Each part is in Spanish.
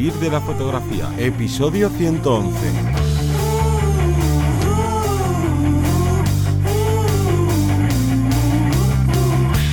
Vivir de la fotografía, episodio 111.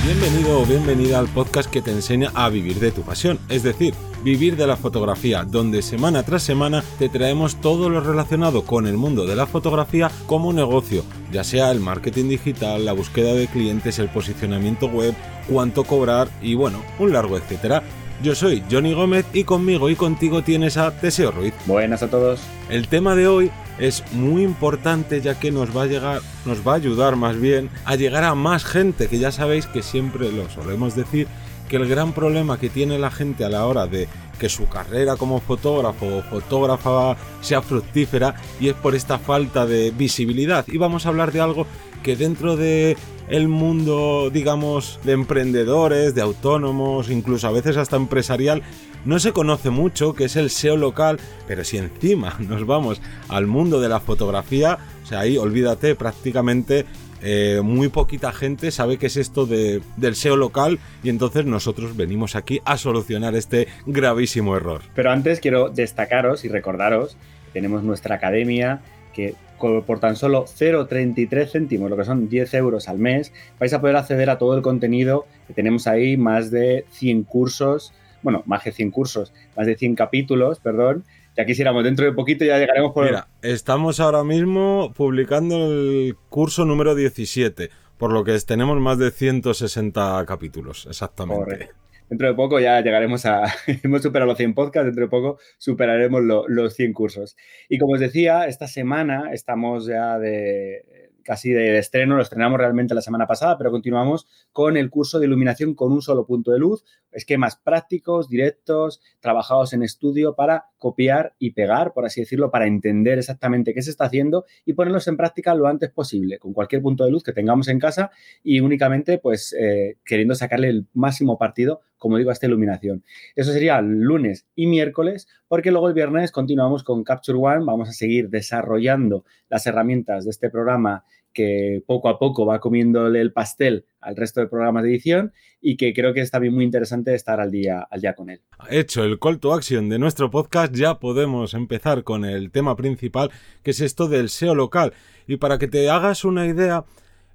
Bienvenido o bienvenida al podcast que te enseña a vivir de tu pasión, es decir, vivir de la fotografía, donde semana tras semana te traemos todo lo relacionado con el mundo de la fotografía como negocio, ya sea el marketing digital, la búsqueda de clientes, el posicionamiento web, cuánto cobrar y bueno, un largo etcétera. Yo soy Johnny Gómez y conmigo y contigo tienes a Teseo Ruiz. Buenas a todos. El tema de hoy es muy importante ya que nos va a llegar, nos va a ayudar más bien a llegar a más gente, que ya sabéis que siempre lo solemos decir, que el gran problema que tiene la gente a la hora de que su carrera como fotógrafo o fotógrafa sea fructífera y es por esta falta de visibilidad. Y vamos a hablar de algo que dentro de el mundo, digamos, de emprendedores, de autónomos, incluso a veces hasta empresarial, no se conoce mucho, que es el SEO local, pero si encima nos vamos al mundo de la fotografía, o sea, ahí olvídate, prácticamente eh, muy poquita gente sabe qué es esto de, del SEO local y entonces nosotros venimos aquí a solucionar este gravísimo error. Pero antes quiero destacaros y recordaros tenemos nuestra academia que por tan solo 0,33 céntimos, lo que son 10 euros al mes, vais a poder acceder a todo el contenido que tenemos ahí, más de 100 cursos, bueno, más de 100 cursos, más de 100 capítulos, perdón, ya quisiéramos, dentro de poquito ya llegaremos por... Mira, estamos ahora mismo publicando el curso número 17, por lo que tenemos más de 160 capítulos, exactamente dentro de poco ya llegaremos a, hemos superado los 100 podcasts, dentro de poco superaremos los 100 cursos. Y como os decía, esta semana estamos ya de casi de estreno, lo estrenamos realmente la semana pasada, pero continuamos con el curso de iluminación con un solo punto de luz, esquemas prácticos, directos, trabajados en estudio para copiar y pegar, por así decirlo, para entender exactamente qué se está haciendo y ponerlos en práctica lo antes posible, con cualquier punto de luz que tengamos en casa y únicamente pues eh, queriendo sacarle el máximo partido, como digo, a esta iluminación. Eso sería lunes y miércoles, porque luego el viernes continuamos con Capture One, vamos a seguir desarrollando las herramientas de este programa que poco a poco va comiéndole el pastel al resto de programas de edición y que creo que es también muy interesante estar al día, al día con él. Hecho el call to action de nuestro podcast, ya podemos empezar con el tema principal, que es esto del SEO local. Y para que te hagas una idea,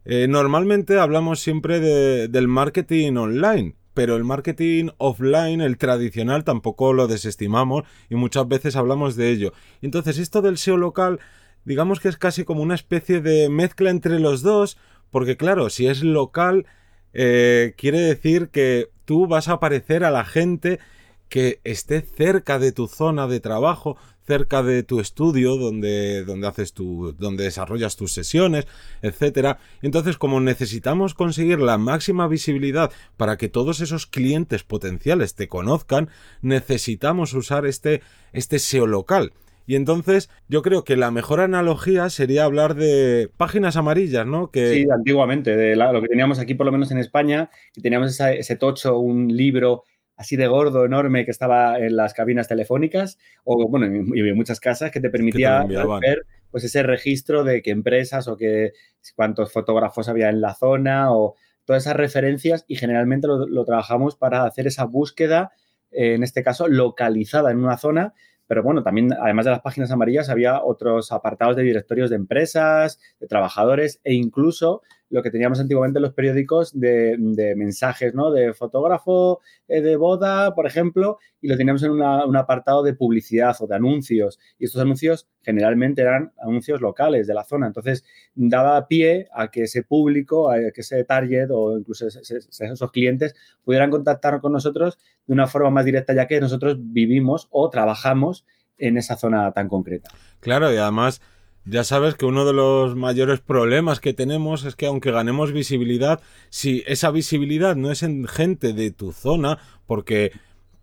eh, normalmente hablamos siempre del marketing online, pero el marketing offline, el tradicional, tampoco lo desestimamos y muchas veces hablamos de ello. Entonces, esto del SEO local digamos que es casi como una especie de mezcla entre los dos, porque claro, si es local, eh, quiere decir que tú vas a aparecer a la gente que esté cerca de tu zona de trabajo, cerca de tu estudio donde, donde haces tu, donde desarrollas tus sesiones, etcétera. Entonces, como necesitamos conseguir la máxima visibilidad para que todos esos clientes potenciales te conozcan, necesitamos usar este, este SEO local. Y entonces yo creo que la mejor analogía sería hablar de páginas amarillas, ¿no? Que... Sí, antiguamente, de lo que teníamos aquí por lo menos en España, que teníamos ese tocho, un libro así de gordo, enorme, que estaba en las cabinas telefónicas, o bueno, y en muchas casas, que te permitía ver pues ese registro de qué empresas o qué cuántos fotógrafos había en la zona o todas esas referencias y generalmente lo, lo trabajamos para hacer esa búsqueda, en este caso localizada en una zona pero bueno, también, además de las páginas amarillas, había otros apartados de directorios de empresas, de trabajadores e incluso lo que teníamos antiguamente en los periódicos de, mensajes, ¿no? De fotógrafo eh, de boda, por ejemplo, y lo teníamos en un apartado de publicidad o de anuncios. Y estos anuncios generalmente eran anuncios locales de la zona. Entonces, daba pie a que ese público, a que ese target o incluso esos clientes pudieran contactar con nosotros de una forma más directa, ya que nosotros vivimos o trabajamos en esa zona tan concreta. Claro, y además ya sabes que uno de los mayores problemas que tenemos es que aunque ganemos visibilidad, si esa visibilidad no es en gente de tu zona, porque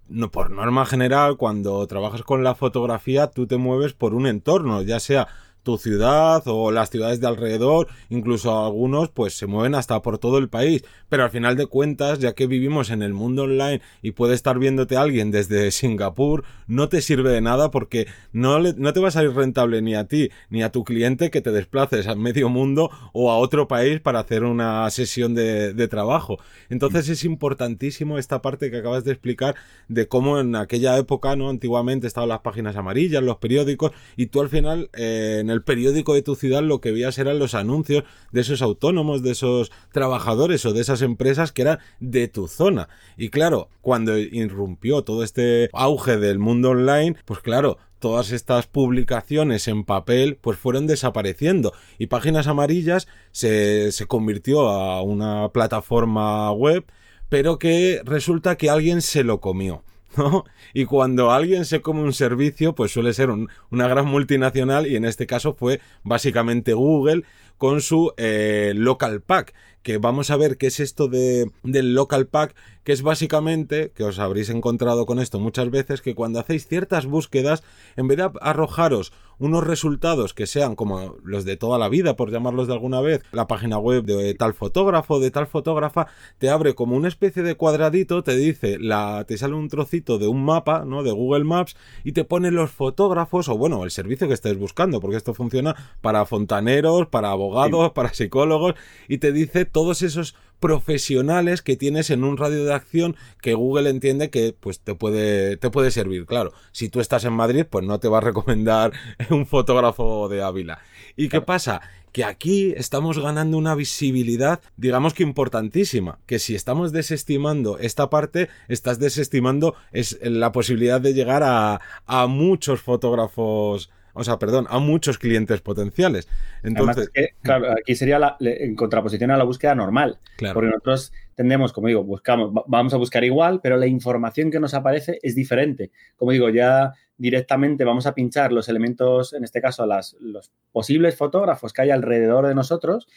no, por norma general, cuando trabajas con la fotografía, tú te mueves por un entorno, ya sea tu ciudad o las ciudades de alrededor, incluso algunos pues se mueven hasta por todo el país, pero al final de cuentas, ya que vivimos en el mundo online y puede estar viéndote alguien desde Singapur, no te sirve de nada porque no, no te va a salir rentable ni a ti ni a tu cliente que te desplaces a medio mundo o a otro país para hacer una sesión de, trabajo. Entonces es importantísimo esta parte que acabas de explicar de cómo en aquella época, ¿no? Antiguamente estaban las páginas amarillas, los periódicos, y tú al final eh, en el periódico de tu ciudad lo que veías eran los anuncios de esos autónomos, de esos trabajadores o de esas empresas que eran de tu zona. Y claro, cuando irrumpió todo este auge del mundo online, pues claro, todas estas publicaciones en papel pues fueron desapareciendo y Páginas Amarillas se, se convirtió a una plataforma web pero que resulta que alguien se lo comió. Y cuando alguien se come un servicio, pues suele ser una gran multinacional y en este caso fue básicamente Google con su eh, local pack, que vamos a ver qué es esto de, del local pack, que es básicamente, que os habréis encontrado con esto muchas veces, que cuando hacéis ciertas búsquedas, en vez de arrojaros unos resultados que sean como los de toda la vida, por llamarlos de alguna vez, la página web de tal fotógrafo, de tal fotógrafa, te abre como una especie de cuadradito, te dice, la, te sale un trocito de un mapa, ¿no? De Google Maps, y te pone los fotógrafos, o bueno, el servicio que estés buscando, porque esto funciona para fontaneros, para abogados, para psicólogos, y te dice todos esos profesionales que tienes en un radio de acción que Google entiende que pues te puede te puede servir. Claro, si tú estás en Madrid, pues no te va a recomendar un fotógrafo de Ávila. ¿Y qué pasa? Que aquí estamos ganando una visibilidad, digamos que importantísima, que si estamos desestimando esta parte, estás desestimando es la posibilidad de llegar a, a muchos fotógrafos o sea, perdón, a muchos clientes potenciales. Entonces, claro, aquí sería la, en contraposición a la búsqueda normal. Claro. Porque nosotros tendemos, como digo, buscamos, vamos a buscar igual, pero la información que nos aparece es diferente. Como digo, ya directamente vamos a pinchar los elementos, en este caso, las, los posibles fotógrafos que hay alrededor de nosotros,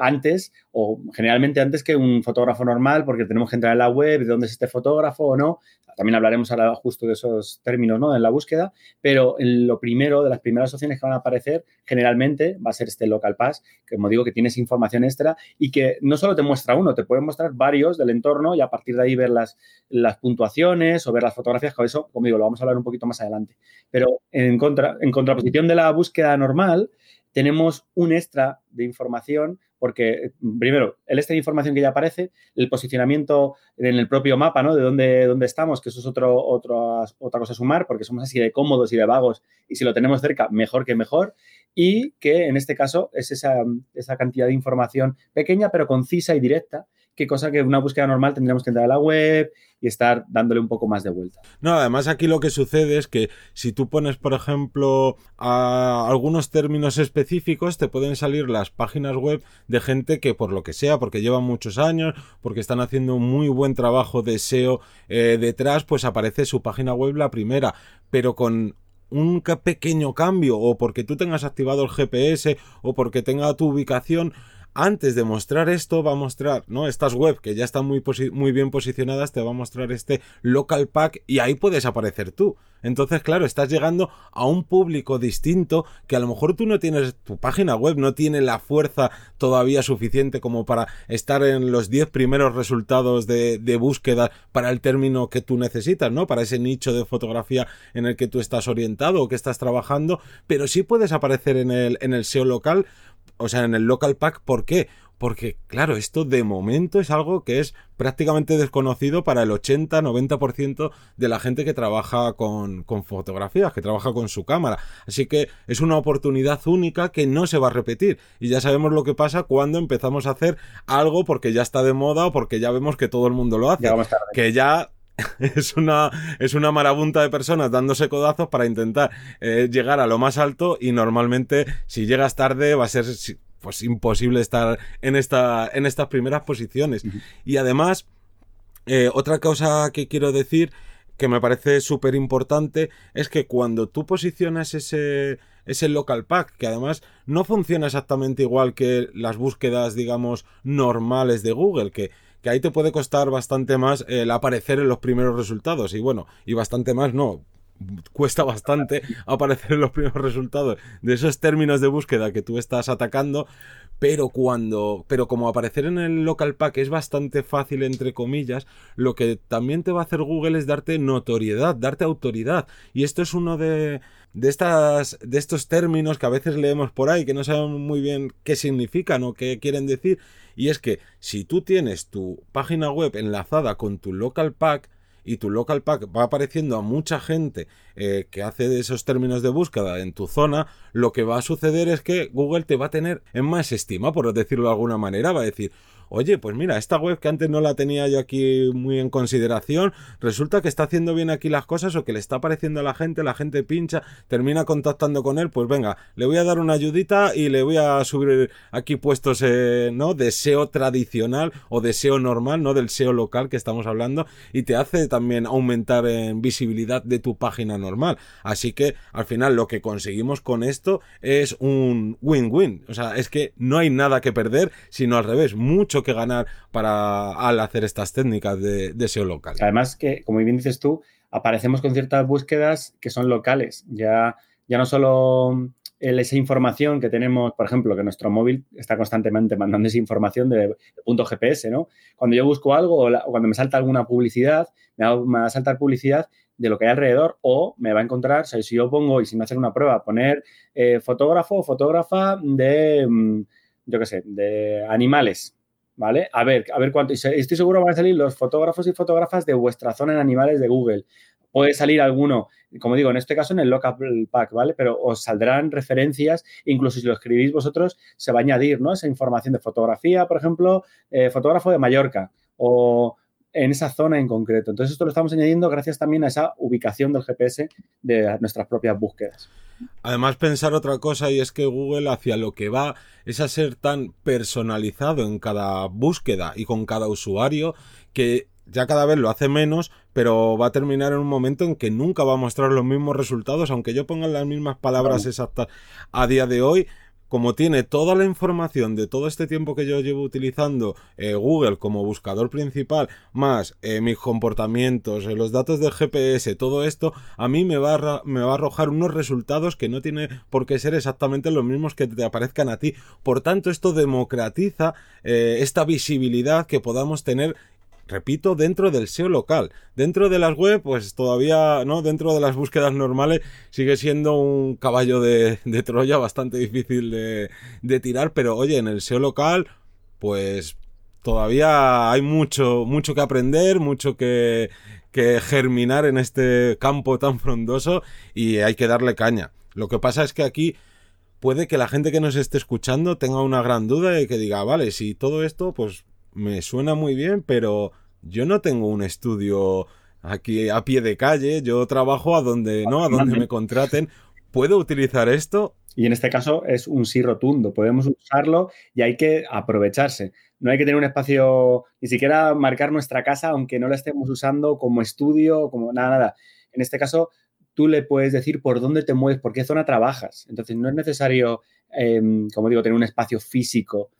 antes, o generalmente antes que un fotógrafo normal, porque tenemos que entrar en la web, de dónde es este fotógrafo o no. También hablaremos ahora justo de esos términos ¿no? en la búsqueda, pero lo primero, de las primeras opciones que van a aparecer, generalmente va a ser este local pass, que como digo, que tienes información extra y que no solo te muestra uno, te puede mostrar varios del entorno y a partir de ahí ver las, las puntuaciones o ver las fotografías, con eso, como digo, lo vamos a hablar un poquito más adelante. Pero en, contra, en contraposición de la búsqueda normal, tenemos un extra de información porque, primero, el extra de información que ya aparece, el posicionamiento en el propio mapa, ¿no? De dónde, dónde estamos, que eso es otro, otra cosa a sumar, porque somos así de cómodos y de vagos, y si lo tenemos cerca, mejor que mejor, y que en este caso es esa, esa cantidad de información pequeña, pero concisa y directa, qué cosa que una búsqueda normal tendríamos que entrar a la web y estar dándole un poco más de vuelta. No, además aquí lo que sucede es que si tú pones, por ejemplo, a algunos términos específicos, te pueden salir las páginas web de gente que por lo que sea, porque llevan muchos años, porque están haciendo un muy buen trabajo de SEO eh, detrás, pues aparece su página web la primera, pero con un pequeño cambio o porque tú tengas activado el GPS o porque tenga tu ubicación antes de mostrar esto, va a mostrar, ¿no? Estas web que ya están muy, muy bien posicionadas, te va a mostrar este local pack y ahí puedes aparecer tú. Entonces, claro, estás llegando a un público distinto que a lo mejor tú no tienes, tu página web no tiene la fuerza todavía suficiente como para estar en los 10 primeros resultados de, de, búsqueda para el término que tú necesitas, ¿no? Para ese nicho de fotografía en el que tú estás orientado o que estás trabajando, pero sí puedes aparecer en el, en el SEO local o sea, en el local pack, ¿por qué? Porque, claro, esto de momento es algo que es prácticamente desconocido para el 80-90% de la gente que trabaja con, con, fotografías, que trabaja con su cámara. Así que es una oportunidad única que no se va a repetir. Y ya sabemos lo que pasa cuando empezamos a hacer algo porque ya está de moda o porque ya vemos que todo el mundo lo hace. que ya es una, es una marabunta de personas dándose codazos para intentar eh, llegar a lo más alto y normalmente si llegas tarde va a ser pues imposible estar en, esta, en estas primeras posiciones. Y además, eh, otra cosa que quiero decir que me parece súper importante es que cuando tú posicionas ese, ese local pack, que además no funciona exactamente igual que las búsquedas, digamos, normales de Google, que que ahí te puede costar bastante más el aparecer en los primeros resultados. Y bueno, y bastante más no. Cuesta bastante aparecer en los primeros resultados de esos términos de búsqueda que tú estás atacando, pero cuando, pero como aparecer en el local pack es bastante fácil entre comillas, lo que también te va a hacer Google es darte notoriedad, darte autoridad, y esto es uno de de estas de estos términos que a veces leemos por ahí que no sabemos muy bien qué significan o qué quieren decir, y es que si tú tienes tu página web enlazada con tu local pack y tu local pack va apareciendo a mucha gente eh, que hace esos términos de búsqueda en tu zona, lo que va a suceder es que Google te va a tener en más estima, por decirlo de alguna manera, va a decir, oye, pues mira, esta web que antes no la tenía yo aquí muy en consideración, resulta que está haciendo bien aquí las cosas o que le está apareciendo a la gente, la gente pincha, termina contactando con él, pues venga, le voy a dar una ayudita y le voy a subir aquí puestos, eh, ¿no? De SEO tradicional o de SEO normal, no del SEO local que estamos hablando, y te hace también aumentar en visibilidad de tu página normal. Así que al final lo que conseguimos con esto es un win-win. O sea, es que no hay nada que perder, sino al revés, que ganar para al hacer estas técnicas de, de SEO local. Además que, como bien dices tú, aparecemos con ciertas búsquedas que son locales. Ya, ya no solo esa información que tenemos, por ejemplo, que nuestro móvil está constantemente mandando esa información de, punto GPS, ¿no? Cuando yo busco algo o, cuando me salta alguna publicidad, me va, a saltar publicidad de lo que hay alrededor o me va a encontrar, o sea, si yo pongo, y si me una prueba, poner eh, fotógrafo o fotógrafa de, mm, yo qué sé, de animales, ¿vale? A ver, a ver cuánto. Estoy seguro van a salir los fotógrafos y fotógrafas de vuestra zona en animales de Google. Puede salir alguno, como digo, en este caso en el local pack, ¿vale? Pero os saldrán referencias, incluso si lo escribís vosotros, se va a añadir, ¿no? Esa información de fotografía, por ejemplo, eh, fotógrafo de Mallorca o en esa zona en concreto. Entonces, esto lo estamos añadiendo gracias también a esa ubicación del GPS de nuestras propias búsquedas. Además, pensar otra cosa y es que Google hacia lo que va es a ser tan personalizado en cada búsqueda y con cada usuario que ya cada vez lo hace menos, pero va a terminar en un momento en que nunca va a mostrar los mismos resultados, aunque yo ponga las mismas palabras exactas a día de hoy, como tiene toda la información de todo este tiempo que yo llevo utilizando eh, Google como buscador principal, más eh, mis comportamientos, eh, los datos del GPS, todo esto, a mí me va a, me va a arrojar unos resultados que no tiene por qué ser exactamente los mismos que te aparezcan a ti. Por tanto, esto democratiza esta visibilidad que podamos tener repito, dentro del SEO local. Dentro de las web, pues todavía, ¿no? Dentro de las búsquedas normales sigue siendo un caballo de, Troya bastante difícil de, tirar, pero oye, en el SEO local, pues todavía hay mucho, mucho que aprender, mucho que, que germinar en este campo tan frondoso y hay que darle caña. Lo que pasa es que aquí puede que la gente que nos esté escuchando tenga una gran duda y que diga, vale, si todo esto, pues me suena muy bien, pero yo no tengo un estudio aquí a pie de calle, yo trabajo a donde, ¿no? A donde me contraten. ¿Puedo utilizar esto? Y en este caso es un sí rotundo, podemos usarlo y hay que aprovecharse. No hay que tener un espacio, ni siquiera marcar nuestra casa, aunque no la estemos usando como estudio, como nada, nada. En este caso, tú le puedes decir por dónde te mueves, por qué zona trabajas. Entonces, no es necesario, em, como digo, tener un espacio físico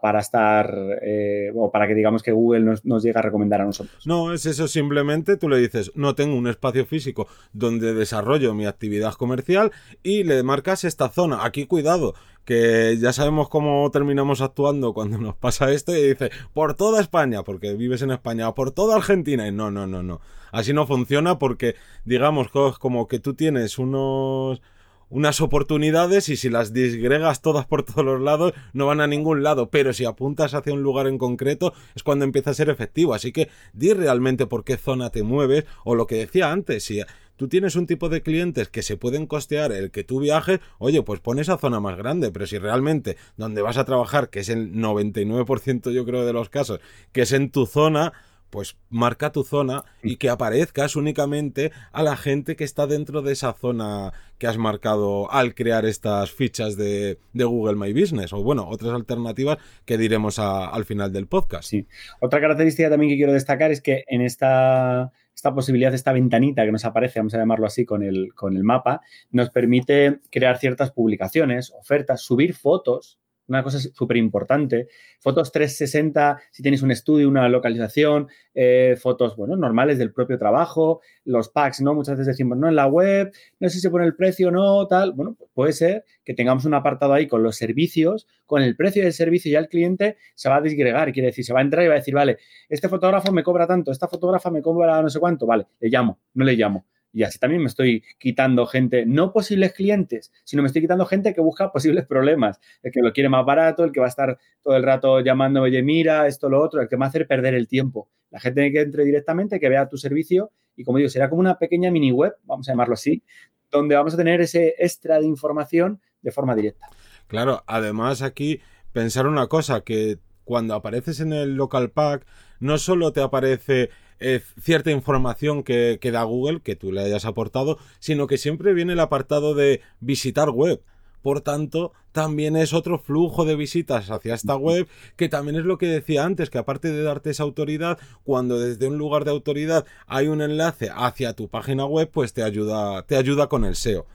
para, estar eh, o para que digamos que Google nos, nos llegue a recomendar a nosotros. No, es eso simplemente, tú le dices, no tengo un espacio físico donde desarrollo mi actividad comercial y le marcas esta zona. Aquí cuidado, que ya sabemos cómo terminamos actuando cuando nos pasa esto y dice, por toda España, porque vives en España, por toda Argentina. Y no, no, no, no. Así no funciona porque digamos como que tú tienes unos unas oportunidades y si las disgregas todas por todos los lados no van a ningún lado, pero si apuntas hacia un lugar en concreto es cuando empieza a ser efectivo, así que di realmente por qué zona te mueves o lo que decía antes, si tú tienes un tipo de clientes que se pueden costear el que tú viajes, oye, pues pon esa zona más grande, pero si realmente donde vas a trabajar, que es el 99% yo creo de los casos, que es en tu zona, pues marca tu zona y que aparezcas únicamente a la gente que está dentro de esa zona que has marcado al crear estas fichas de, Google My Business o bueno, otras alternativas que diremos al final del podcast. Sí. Otra característica también que quiero destacar es que en esta, esta posibilidad, esta ventanita que nos aparece, vamos a llamarlo así, con el, con el mapa, nos permite crear ciertas publicaciones, ofertas, subir fotos una cosa súper importante. Fotos 360, si tienes un estudio, una localización, eh, fotos, bueno, normales del propio trabajo, los packs, ¿no? Muchas veces decimos, no, en la web, no sé si se pone el precio no, tal. Bueno, puede ser que tengamos un apartado ahí con los servicios, con el precio del servicio ya el cliente se va a disgregar, quiere decir, se va a entrar y va a decir, vale, este fotógrafo me cobra tanto, esta fotógrafa me cobra no sé cuánto, vale, le llamo, no le llamo. Y así también me estoy quitando gente, no posibles clientes, sino me estoy quitando gente que busca posibles problemas. El que lo quiere más barato, el que va a estar todo el rato llamando, oye, mira, esto, lo otro, el que me va a hacer perder el tiempo. La gente que entre directamente, que vea tu servicio y, como digo, será como una pequeña mini web, vamos a llamarlo así, donde vamos a tener ese extra de información de forma directa. Claro, además aquí pensar una cosa, que cuando apareces en el local pack, no solo te aparece eh, cierta información que, que, da Google, que tú le hayas aportado, sino que siempre viene el apartado de visitar web. Por tanto, también es otro flujo de visitas hacia esta web, que también es lo que decía antes, que aparte de darte esa autoridad, cuando desde un lugar de autoridad hay un enlace hacia tu página web, pues te ayuda, te ayuda con el SEO.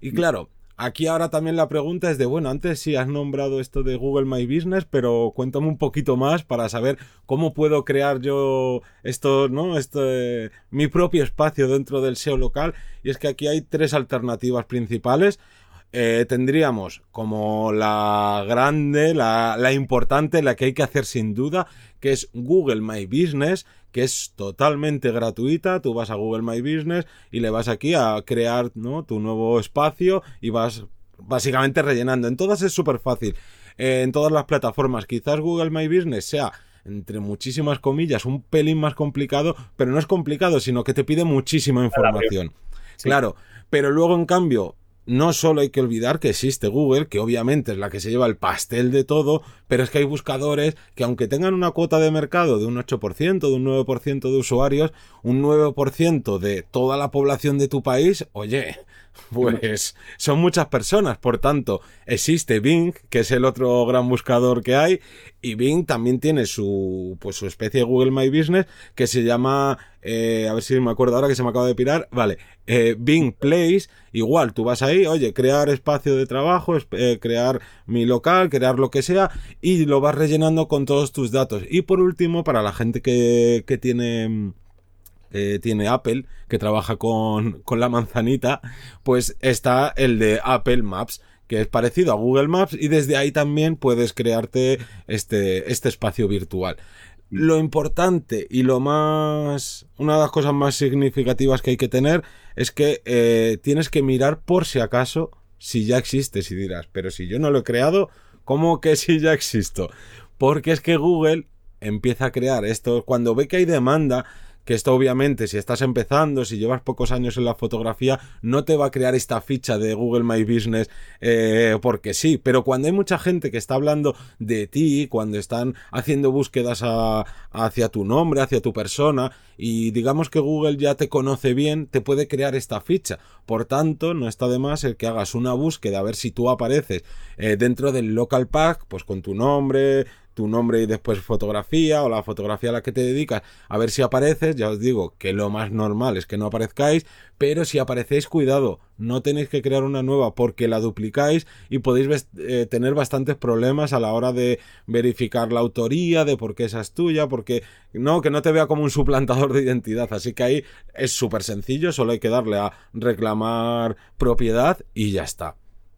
Y claro, Aquí ahora también la pregunta es de, bueno, antes sí has nombrado esto de Google My Business, pero cuéntame un poquito más para saber cómo puedo crear yo esto, ¿no? Este, mi propio espacio dentro del SEO local. Y es que aquí hay tres alternativas principales. Eh, tendríamos como la grande, la, la importante, la que hay que hacer sin duda, que es Google My Business, que es totalmente gratuita. Tú vas a Google My Business y le vas aquí a crear ¿no? tu nuevo espacio y vas básicamente rellenando. En todas es súper fácil. Eh, en todas las plataformas. Quizás Google My Business sea entre muchísimas comillas, un pelín más complicado, pero no es complicado, sino que te pide muchísima información. Claro, pero luego en cambio no solo hay que olvidar que existe Google, que obviamente es la que se lleva el pastel de todo, pero es que hay buscadores que aunque tengan una cuota de mercado de un 8%, de un 9% de usuarios, un 9% de toda la población de tu país, oye, pues son muchas personas, por tanto, existe Bing, que es el otro gran buscador que hay, y Bing también tiene su, pues su especie de Google My Business que se llama, eh, a ver si me acuerdo ahora que se me acaba de pirar, vale, eh, Bing Place, igual, tú vas ahí, oye, crear espacio de trabajo, eh, crear mi local, crear lo que sea, y lo vas rellenando con todos tus datos. Y por último, para la gente que, que tiene tiene Apple, que trabaja con, con la manzanita, pues está el de Apple Maps que es parecido a Google Maps y desde ahí también puedes crearte este, este espacio virtual. Lo importante y lo más. Una de las cosas más significativas que hay que tener es que eh, tienes que mirar por si acaso si ya existe. Si dirás, pero si yo no lo he creado, ¿cómo que si ya existo? Porque es que Google empieza a crear esto. Cuando ve que hay demanda, que esto obviamente si estás empezando, si llevas pocos años en la fotografía, no te va a crear esta ficha de Google My Business eh, porque sí, pero cuando hay mucha gente que está hablando de ti, cuando están haciendo búsquedas hacia tu nombre, hacia tu persona, y digamos que Google ya te conoce bien, te puede crear esta ficha. Por tanto, no está de más el que hagas una búsqueda a ver si tú apareces eh, dentro del local pack, pues con tu nombre, tu nombre y después fotografía o la fotografía a la que te dedicas, a ver si apareces. Ya os digo que lo más normal es que no aparezcáis, pero si aparecéis, cuidado, no tenéis que crear una nueva porque la duplicáis y podéis eh, tener bastantes problemas a la hora de verificar la autoría, de por qué esa es tuya, porque no, que no te vea como un suplantador de identidad. Así que ahí es súper sencillo, solo hay que darle a reclamar propiedad y ya está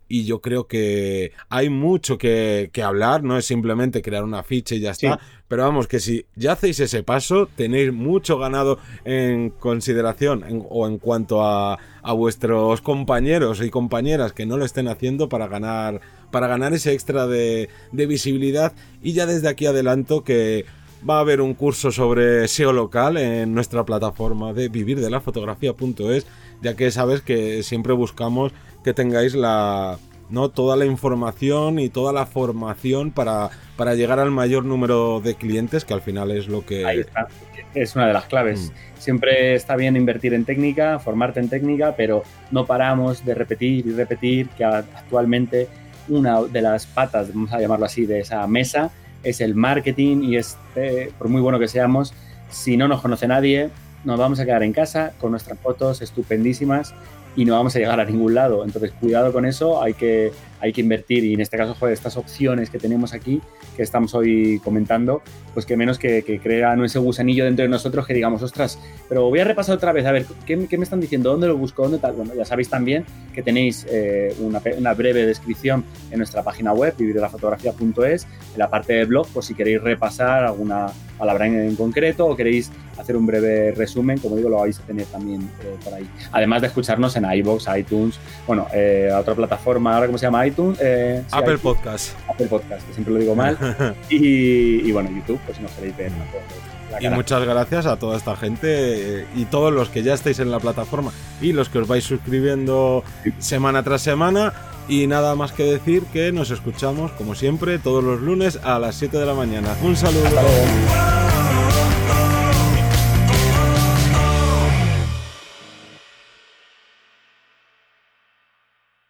y yo creo que hay mucho que, hablar, no es simplemente crear una ficha y ya está, pero vamos, que si ya hacéis ese paso, tenéis mucho ganado en consideración o en cuanto a, a, vuestros compañeros y compañeras que no lo estén haciendo para ganar, para ganar ese extra de, de visibilidad. Y ya desde aquí adelanto que va a haber un curso sobre SEO local en nuestra plataforma de vivirdelafotografía.es, ya que sabes que siempre buscamos que tengáis la no toda la información y toda la formación para, para llegar al mayor número de clientes, que al final es lo que... Ahí está, es una de las claves. Mm. Siempre está bien invertir en técnica, formarte en técnica, pero no paramos de repetir y repetir que actualmente una de las patas, vamos a llamarlo así, de esa mesa es el marketing y es, eh, por muy bueno que seamos, si no nos conoce nadie, nos vamos a quedar en casa con nuestras fotos estupendísimas y no vamos a llegar a ningún lado. Entonces, cuidado con eso, hay que, hay que invertir y en este caso, joder, estas opciones que tenemos aquí, que estamos hoy comentando, pues que menos que, que crean ese gusanillo dentro de nosotros que digamos, ostras, pero voy a repasar otra vez, a ver, ¿qué, me están diciendo? ¿Dónde lo busco? ¿Dónde tal? Bueno, ya sabéis también que tenéis eh, una, una, breve descripción en nuestra página web, vivirdelafotografía.es, en la parte de blog, por si queréis repasar alguna palabra en, en, concreto o queréis hacer un breve resumen, como digo, lo vais a tener también eh, por ahí. Además de escucharnos en iVoox, iTunes, bueno, eh, otra plataforma, ahora cómo se llama iTunes. Eh, Apple Podcast. Apple Podcast, que siempre lo digo mal. y, bueno, YouTube, pues si nos queréis ver. y muchas gracias a toda esta gente eh, y todos los que ya estáis en la plataforma y los que os vais suscribiendo semana tras semana. Y nada más que decir que nos escuchamos, como siempre, todos los lunes a las 7 de la mañana. Un saludo.